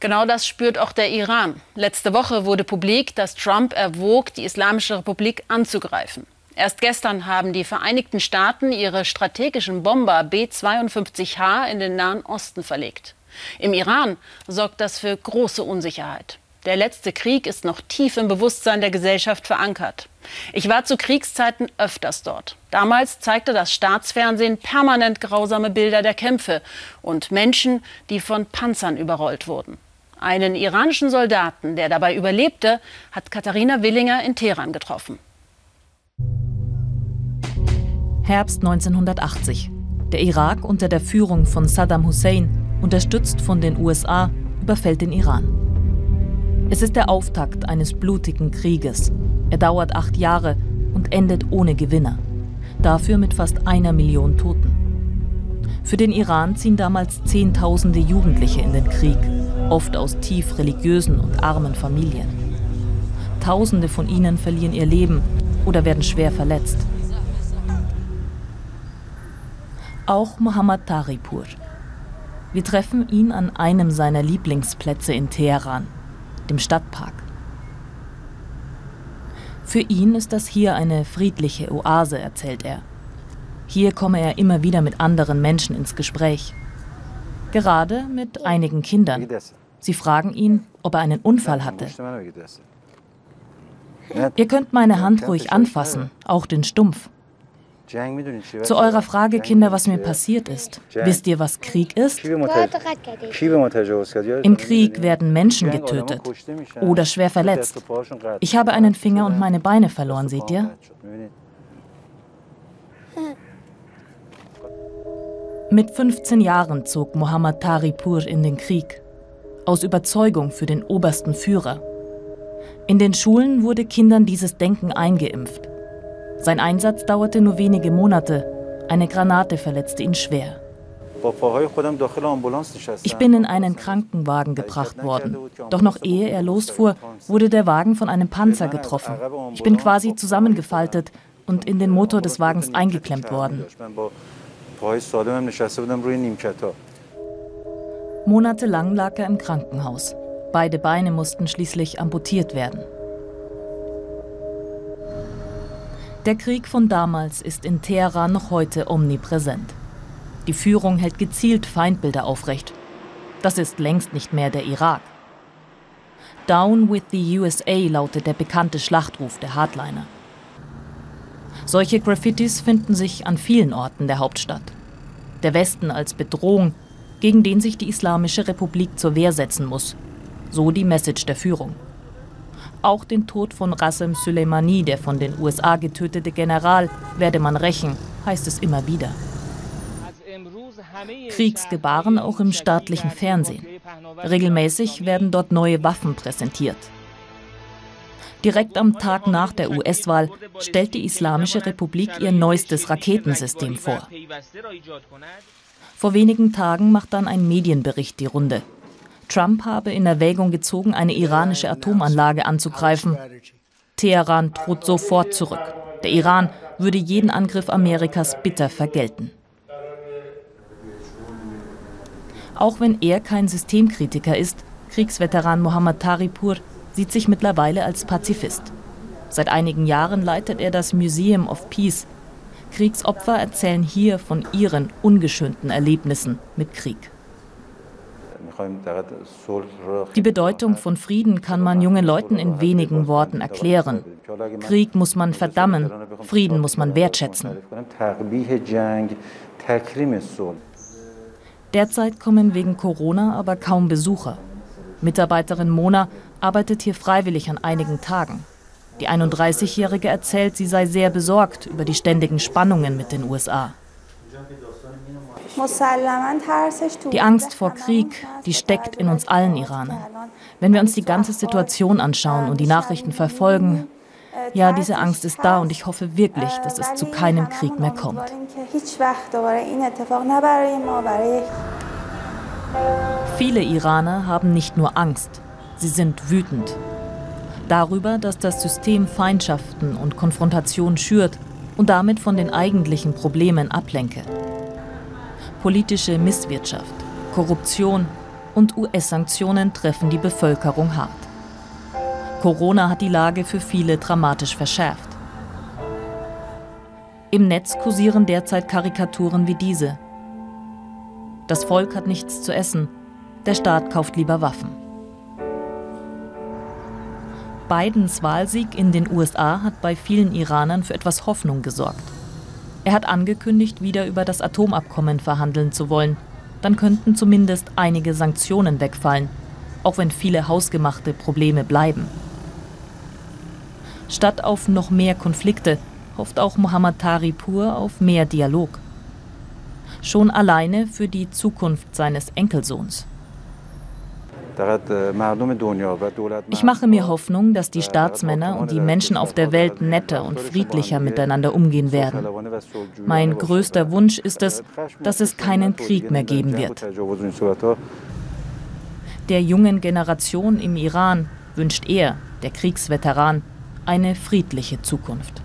Genau das spürt auch der Iran. Letzte Woche wurde publik, dass Trump erwog, die Islamische Republik anzugreifen. Erst gestern haben die Vereinigten Staaten ihre strategischen Bomber B-52H in den Nahen Osten verlegt. Im Iran sorgt das für große Unsicherheit. Der letzte Krieg ist noch tief im Bewusstsein der Gesellschaft verankert. Ich war zu Kriegszeiten öfters dort. Damals zeigte das Staatsfernsehen permanent grausame Bilder der Kämpfe und Menschen, die von Panzern überrollt wurden. Einen iranischen Soldaten, der dabei überlebte, hat Katharina Willinger in Teheran getroffen. Herbst 1980. Der Irak unter der Führung von Saddam Hussein, unterstützt von den USA, überfällt den Iran. Es ist der Auftakt eines blutigen Krieges. Er dauert acht Jahre und endet ohne Gewinner. Dafür mit fast einer Million Toten. Für den Iran ziehen damals Zehntausende Jugendliche in den Krieg, oft aus tief religiösen und armen Familien. Tausende von ihnen verlieren ihr Leben oder werden schwer verletzt. Auch Mohammad Taripur. Wir treffen ihn an einem seiner Lieblingsplätze in Teheran, dem Stadtpark. Für ihn ist das hier eine friedliche Oase, erzählt er. Hier komme er immer wieder mit anderen Menschen ins Gespräch. Gerade mit einigen Kindern. Sie fragen ihn, ob er einen Unfall hatte. Ihr könnt meine Hand ruhig anfassen, auch den Stumpf. Zu eurer Frage, Kinder, was mir passiert ist. Wisst ihr, was Krieg ist? Im Krieg werden Menschen getötet oder schwer verletzt. Ich habe einen Finger und meine Beine verloren, seht ihr? Mit 15 Jahren zog Mohammad Taripur in den Krieg. Aus Überzeugung für den obersten Führer. In den Schulen wurde Kindern dieses Denken eingeimpft. Sein Einsatz dauerte nur wenige Monate. Eine Granate verletzte ihn schwer. Ich bin in einen Krankenwagen gebracht worden. Doch noch ehe er losfuhr, wurde der Wagen von einem Panzer getroffen. Ich bin quasi zusammengefaltet und in den Motor des Wagens eingeklemmt worden. Monatelang lag er im Krankenhaus. Beide Beine mussten schließlich amputiert werden. Der Krieg von damals ist in Teheran noch heute omnipräsent. Die Führung hält gezielt Feindbilder aufrecht. Das ist längst nicht mehr der Irak. Down with the USA lautet der bekannte Schlachtruf der Hardliner. Solche Graffitis finden sich an vielen Orten der Hauptstadt. Der Westen als Bedrohung, gegen den sich die Islamische Republik zur Wehr setzen muss. So die Message der Führung. Auch den Tod von Qasem Soleimani, der von den USA getötete General, werde man rächen, heißt es immer wieder. Kriegsgebaren auch im staatlichen Fernsehen. Regelmäßig werden dort neue Waffen präsentiert. Direkt am Tag nach der US-Wahl stellt die Islamische Republik ihr neuestes Raketensystem vor. Vor wenigen Tagen macht dann ein Medienbericht die Runde. Trump habe in Erwägung gezogen, eine iranische Atomanlage anzugreifen. Teheran droht sofort zurück. Der Iran würde jeden Angriff Amerikas bitter vergelten. Auch wenn er kein Systemkritiker ist, Kriegsveteran Mohammad Taripur sieht sich mittlerweile als Pazifist. Seit einigen Jahren leitet er das Museum of Peace. Kriegsopfer erzählen hier von ihren ungeschönten Erlebnissen mit Krieg. Die Bedeutung von Frieden kann man jungen Leuten in wenigen Worten erklären. Krieg muss man verdammen, Frieden muss man wertschätzen. Derzeit kommen wegen Corona aber kaum Besucher. Mitarbeiterin Mona arbeitet hier freiwillig an einigen Tagen. Die 31-Jährige erzählt, sie sei sehr besorgt über die ständigen Spannungen mit den USA. Die Angst vor Krieg, die steckt in uns allen Iranern. Wenn wir uns die ganze Situation anschauen und die Nachrichten verfolgen, ja, diese Angst ist da und ich hoffe wirklich, dass es zu keinem Krieg mehr kommt. Viele Iraner haben nicht nur Angst, sie sind wütend. Darüber, dass das System Feindschaften und Konfrontation schürt und damit von den eigentlichen Problemen ablenke politische Misswirtschaft, Korruption, Und US-Sanktionen treffen die Bevölkerung hart. Corona hat die Lage für viele dramatisch verschärft. Im Netz kursieren derzeit Karikaturen wie diese. Das Volk hat nichts zu essen, der Staat kauft lieber Waffen. Bidens Wahlsieg in den USA hat bei vielen Iranern für etwas Hoffnung gesorgt. Er hat angekündigt, wieder über das Atomabkommen verhandeln zu wollen. Dann könnten zumindest einige Sanktionen wegfallen, auch wenn viele hausgemachte Probleme bleiben. Statt auf noch mehr Konflikte hofft auch Mohammad Taripur auf mehr Dialog. Schon alleine für die Zukunft seines Enkelsohns. Ich mache mir Hoffnung, dass die Staatsmänner und die Menschen auf der Welt netter und friedlicher miteinander umgehen werden. Mein größter Wunsch ist es, dass es keinen Krieg mehr geben wird. Der jungen Generation im Iran wünscht er, der Kriegsveteran, eine friedliche Zukunft.